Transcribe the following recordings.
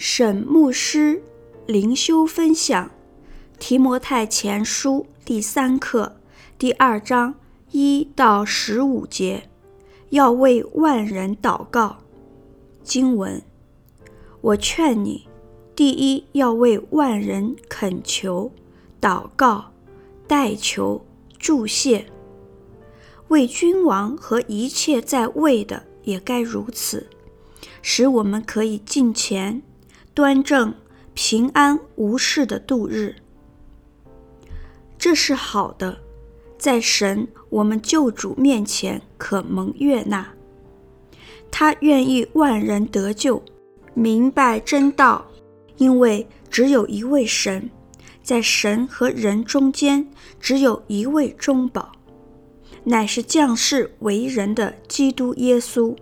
沈牧师灵修分享《提摩太前书》第三课第二章一到十五节，要为万人祷告。经文：我劝你，第一要为万人恳求、祷告、代求、祝谢；为君王和一切在位的也该如此。使我们可以敬虔、端正、平安无事的度日，这是好的，在神我们救主面前可蒙悦纳。他愿意万人得救，明白真道，因为只有一位神，在神和人中间只有一位中保，乃是降世为人的基督耶稣。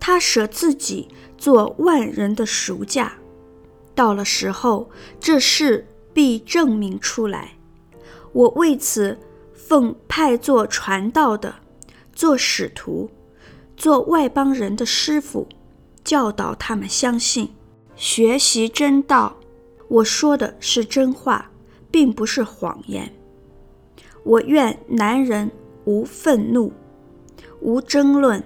他舍自己做万人的赎价，到了时候，这事必证明出来。我为此奉派做传道的，做使徒，做外邦人的师傅，教导他们相信，学习真道。我说的是真话，并不是谎言。我愿男人无愤怒，无争论。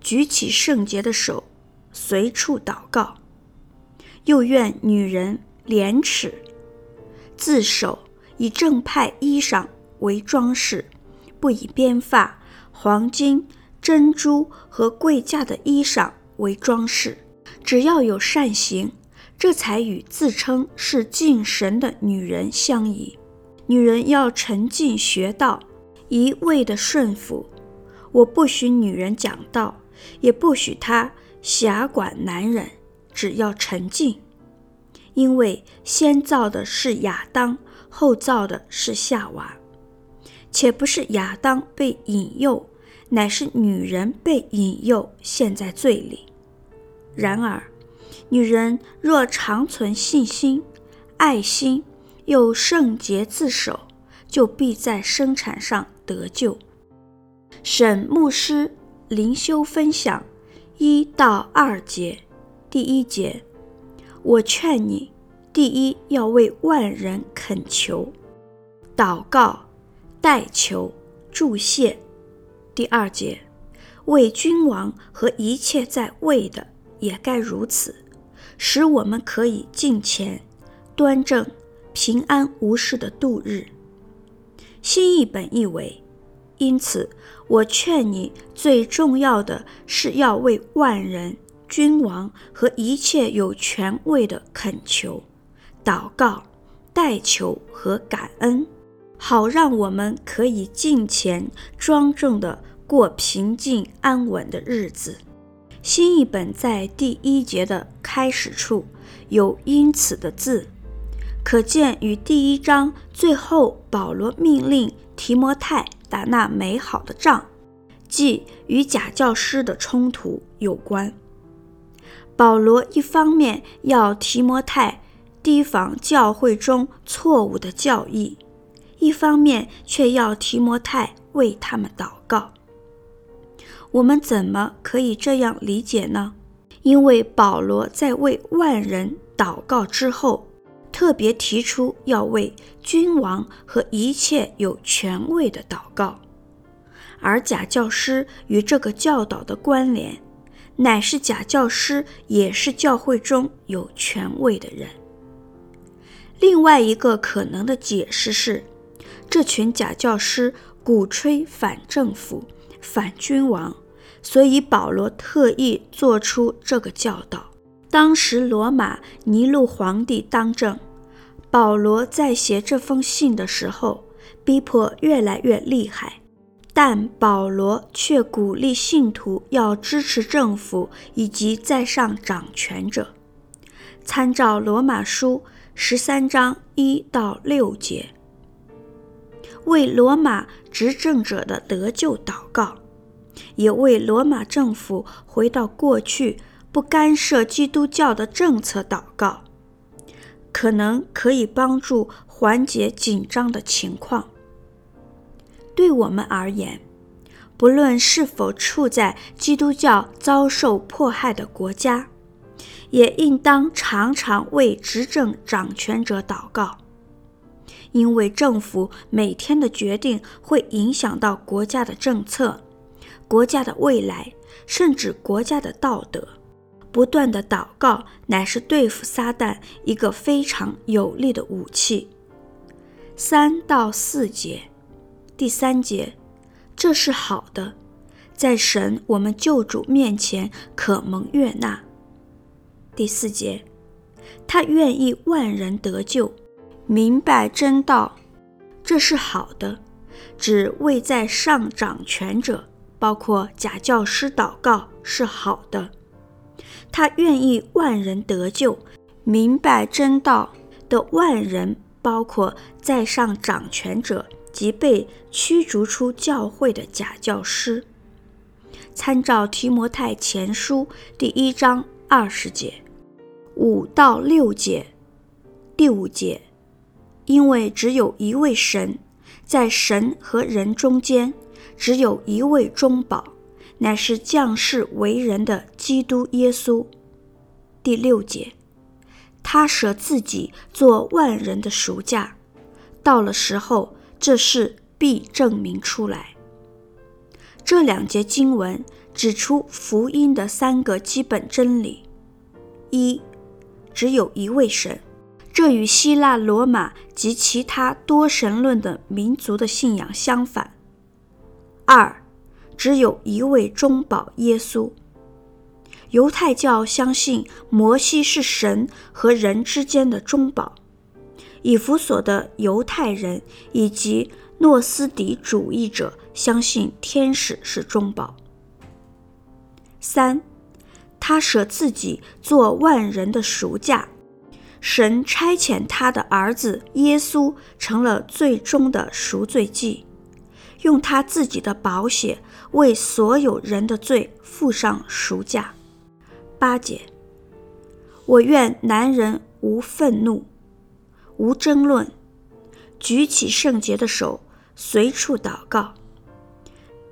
举起圣洁的手，随处祷告；又愿女人廉耻，自守，以正派衣裳为装饰，不以编发、黄金、珍珠和贵价的衣裳为装饰。只要有善行，这才与自称是敬神的女人相宜。女人要沉静学道，一味的顺服。我不许女人讲道。也不许她狭管男人，只要沉静，因为先造的是亚当，后造的是夏娃，且不是亚当被引诱，乃是女人被引诱陷在罪里。然而，女人若常存信心、爱心，又圣洁自守，就必在生产上得救。沈牧师。灵修分享一到二节，第一节，我劝你，第一要为万人恳求、祷告、代求、祝谢；第二节，为君王和一切在位的也该如此，使我们可以敬虔、端正、平安无事的度日。新译本译为。因此，我劝你，最重要的是要为万人、君王和一切有权位的恳求、祷告、代求和感恩，好让我们可以敬虔、庄正地过平静安稳的日子。新译本在第一节的开始处有“因此”的字，可见与第一章最后保罗命令提摩太。打那美好的仗，即与假教师的冲突有关。保罗一方面要提摩太提防教会中错误的教义，一方面却要提摩太为他们祷告。我们怎么可以这样理解呢？因为保罗在为万人祷告之后，特别提出要为君王和一切有权位的祷告，而假教师与这个教导的关联，乃是假教师也是教会中有权位的人。另外一个可能的解释是，这群假教师鼓吹反政府、反君王，所以保罗特意做出这个教导。当时罗马尼禄皇帝当政，保罗在写这封信的时候，逼迫越来越厉害，但保罗却鼓励信徒要支持政府以及在上掌权者。参照罗马书十三章一到六节，为罗马执政者的得救祷告，也为罗马政府回到过去。不干涉基督教的政策，祷告可能可以帮助缓解紧张的情况。对我们而言，不论是否处在基督教遭受迫害的国家，也应当常常为执政掌权者祷告，因为政府每天的决定会影响到国家的政策、国家的未来，甚至国家的道德。不断的祷告乃是对付撒旦一个非常有力的武器。三到四节，第三节，这是好的，在神我们救主面前可蒙悦纳。第四节，他愿意万人得救，明白真道，这是好的，指为在上掌权者，包括假教师祷告是好的。他愿意万人得救，明白真道的万人，包括在上掌权者及被驱逐出教会的假教师。参照提摩太前书第一章二十节。五到六节，第五节，因为只有一位神，在神和人中间，只有一位中保，乃是降世为人的基督耶稣。第六节，他舍自己做万人的赎价，到了时候，这事必证明出来。这两节经文指出福音的三个基本真理：一。只有一位神，这与希腊、罗马及其他多神论的民族的信仰相反。二，只有一位中保耶稣。犹太教相信摩西是神和人之间的中保，以弗所的犹太人以及诺斯底主义者相信天使是中保。三。他舍自己做万人的赎价，神差遣他的儿子耶稣成了最终的赎罪祭，用他自己的宝血为所有人的罪付上赎价。八节，我愿男人无愤怒，无争论，举起圣洁的手，随处祷告。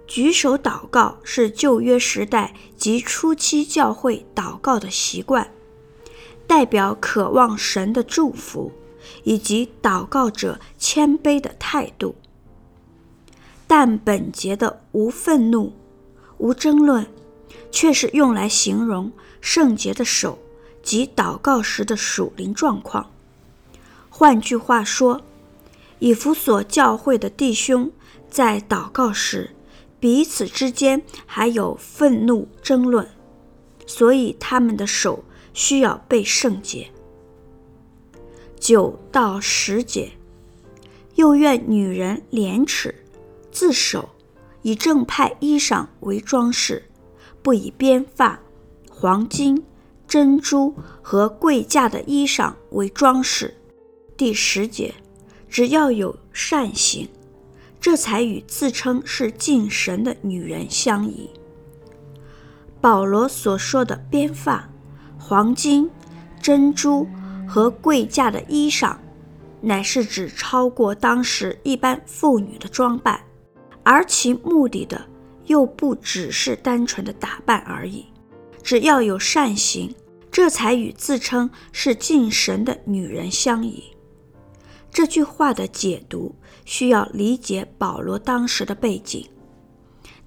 举手祷告是旧约时代及初期教会祷告的习惯，代表渴望神的祝福以及祷告者谦卑的态度。但本节的无愤怒、无争论，却是用来形容圣洁的手及祷告时的属灵状况。换句话说，以弗所教会的弟兄在祷告时，彼此之间还有愤怒争论，所以他们的手需要被圣洁。九到十节，又愿女人廉耻，自守，以正派衣裳为装饰，不以编发、黄金、珍珠和贵价的衣裳为装饰。第十节，只要有善行。这才与自称是敬神的女人相宜。保罗所说的编发、黄金、珍珠和贵价的衣裳，乃是指超过当时一般妇女的装扮，而其目的的又不只是单纯的打扮而已。只要有善行，这才与自称是敬神的女人相宜。这句话的解读需要理解保罗当时的背景。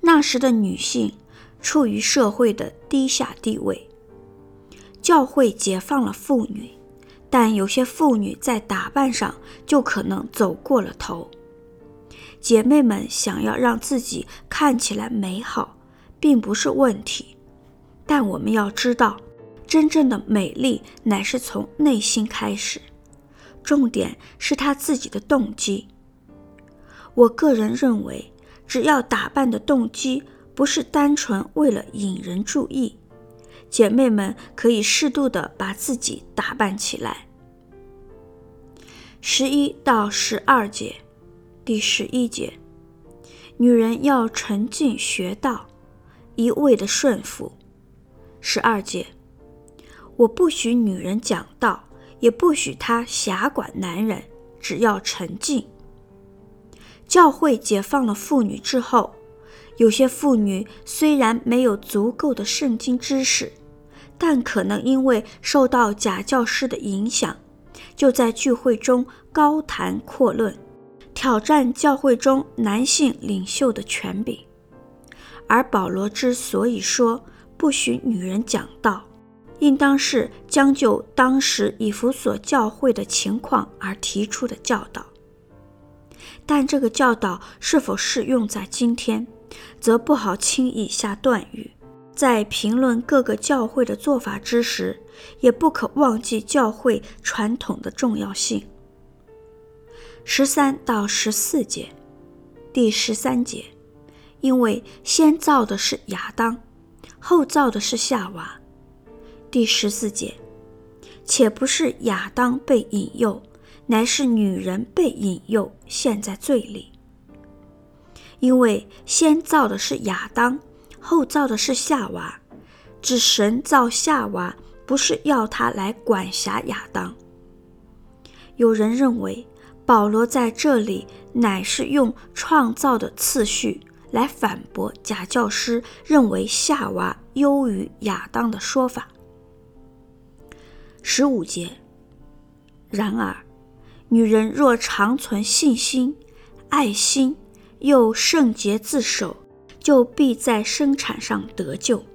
那时的女性处于社会的低下地位，教会解放了妇女，但有些妇女在打扮上就可能走过了头。姐妹们想要让自己看起来美好，并不是问题，但我们要知道，真正的美丽乃是从内心开始。重点是他自己的动机。我个人认为，只要打扮的动机不是单纯为了引人注意，姐妹们可以适度的把自己打扮起来。十一到十二节，第十一节，女人要沉静学道，一味的顺服。十二节，我不许女人讲道。也不许她辖管男人，只要沉静。教会解放了妇女之后，有些妇女虽然没有足够的圣经知识，但可能因为受到假教师的影响，就在聚会中高谈阔论，挑战教会中男性领袖的权柄。而保罗之所以说不许女人讲道，应当是将就当时以弗所教会的情况而提出的教导。但这个教导是否适用在今天，则不好轻易下断语。在评论各个教会的做法之时，也不可忘记教会传统的重要性。十三到十四节，第十三节，因为先造的是亚当，后造的是夏娃。第十四节，且不是亚当被引诱，乃是女人被引诱，陷在罪里。因为先造的是亚当。后造的是夏娃，指神造夏娃，不是要他来管辖亚当。有人认为保罗在这里乃是用创造的次序来反驳假教师认为夏娃优于亚当的说法。十五节，然而，女人若常存信心、爱心，又圣洁自守。就必在生产上得救，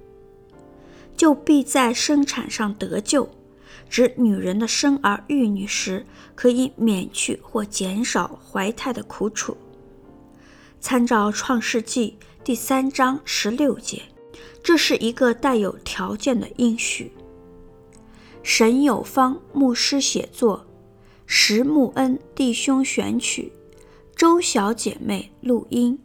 就必在生产上得救，指女人的生儿育女时可以免去或减少怀胎的苦楚。参照创世纪第三章十六节，这是一个带有条件的应许。沈有方牧师写作，石木恩弟兄选曲，周小姐妹录音。